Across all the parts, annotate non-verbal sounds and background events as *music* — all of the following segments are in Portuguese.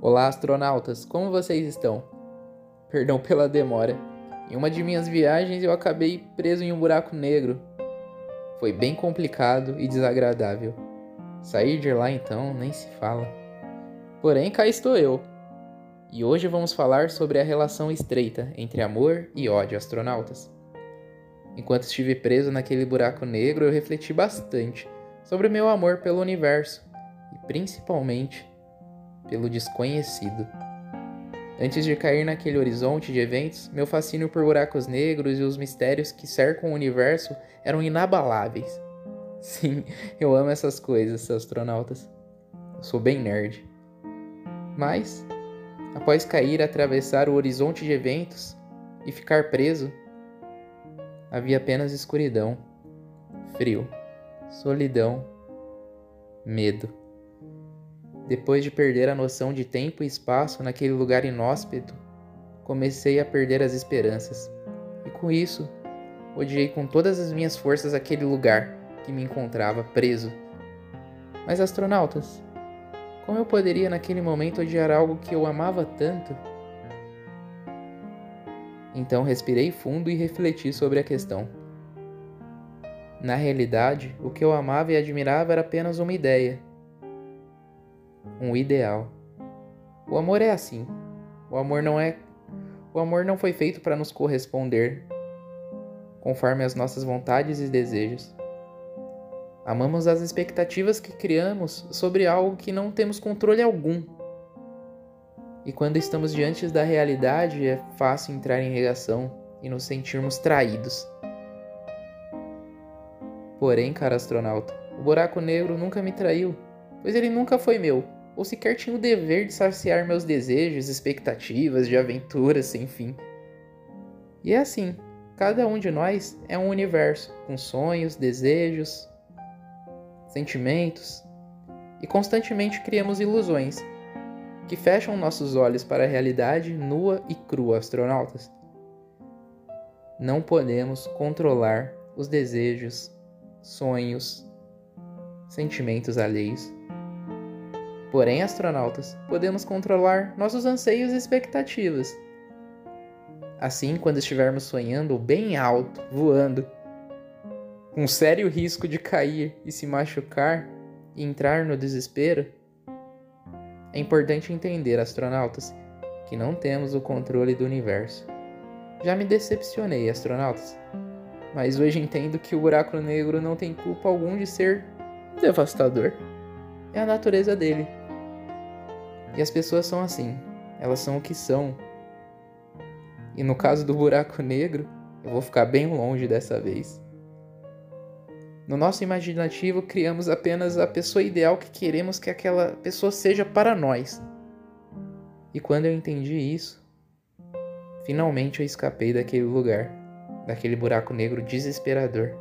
Olá, astronautas, como vocês estão? Perdão pela demora. Em uma de minhas viagens eu acabei preso em um buraco negro. Foi bem complicado e desagradável. Sair de lá então nem se fala. Porém, cá estou eu. E hoje vamos falar sobre a relação estreita entre amor e ódio astronautas. Enquanto estive preso naquele buraco negro, eu refleti bastante sobre o meu amor pelo universo e principalmente pelo desconhecido. Antes de cair naquele horizonte de eventos, meu fascínio por buracos negros e os mistérios que cercam o universo eram inabaláveis. *laughs* Sim, eu amo essas coisas, astronautas. Eu sou bem nerd. Mas, após cair, atravessar o horizonte de eventos e ficar preso, havia apenas escuridão, frio, solidão, medo. Depois de perder a noção de tempo e espaço naquele lugar inóspito, comecei a perder as esperanças. E com isso, odiei com todas as minhas forças aquele lugar que me encontrava preso. Mas, astronautas, como eu poderia naquele momento odiar algo que eu amava tanto? Então respirei fundo e refleti sobre a questão. Na realidade, o que eu amava e admirava era apenas uma ideia um ideal. O amor é assim. O amor não é o amor não foi feito para nos corresponder conforme as nossas vontades e desejos. Amamos as expectativas que criamos sobre algo que não temos controle algum. E quando estamos diante da realidade, é fácil entrar em negação e nos sentirmos traídos. Porém, cara astronauta, o buraco negro nunca me traiu, pois ele nunca foi meu ou sequer tinha o dever de saciar meus desejos, expectativas de aventuras sem fim. E é assim, cada um de nós é um universo com sonhos, desejos, sentimentos e constantemente criamos ilusões que fecham nossos olhos para a realidade nua e crua, astronautas. Não podemos controlar os desejos, sonhos, sentimentos alheios. Porém, astronautas, podemos controlar nossos anseios e expectativas. Assim, quando estivermos sonhando bem alto, voando, com sério risco de cair e se machucar e entrar no desespero, é importante entender, astronautas, que não temos o controle do universo. Já me decepcionei, astronautas, mas hoje entendo que o buraco negro não tem culpa algum de ser devastador. É a natureza dele. E as pessoas são assim, elas são o que são. E no caso do buraco negro, eu vou ficar bem longe dessa vez. No nosso imaginativo, criamos apenas a pessoa ideal que queremos que aquela pessoa seja para nós. E quando eu entendi isso, finalmente eu escapei daquele lugar, daquele buraco negro desesperador.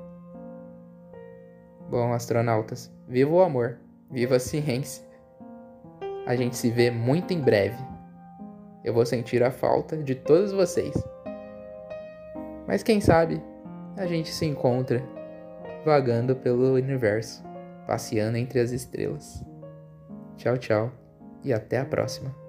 Bom, astronautas, viva o amor, viva a ciência. A gente se vê muito em breve. Eu vou sentir a falta de todos vocês. Mas quem sabe a gente se encontra vagando pelo universo, passeando entre as estrelas. Tchau, tchau e até a próxima.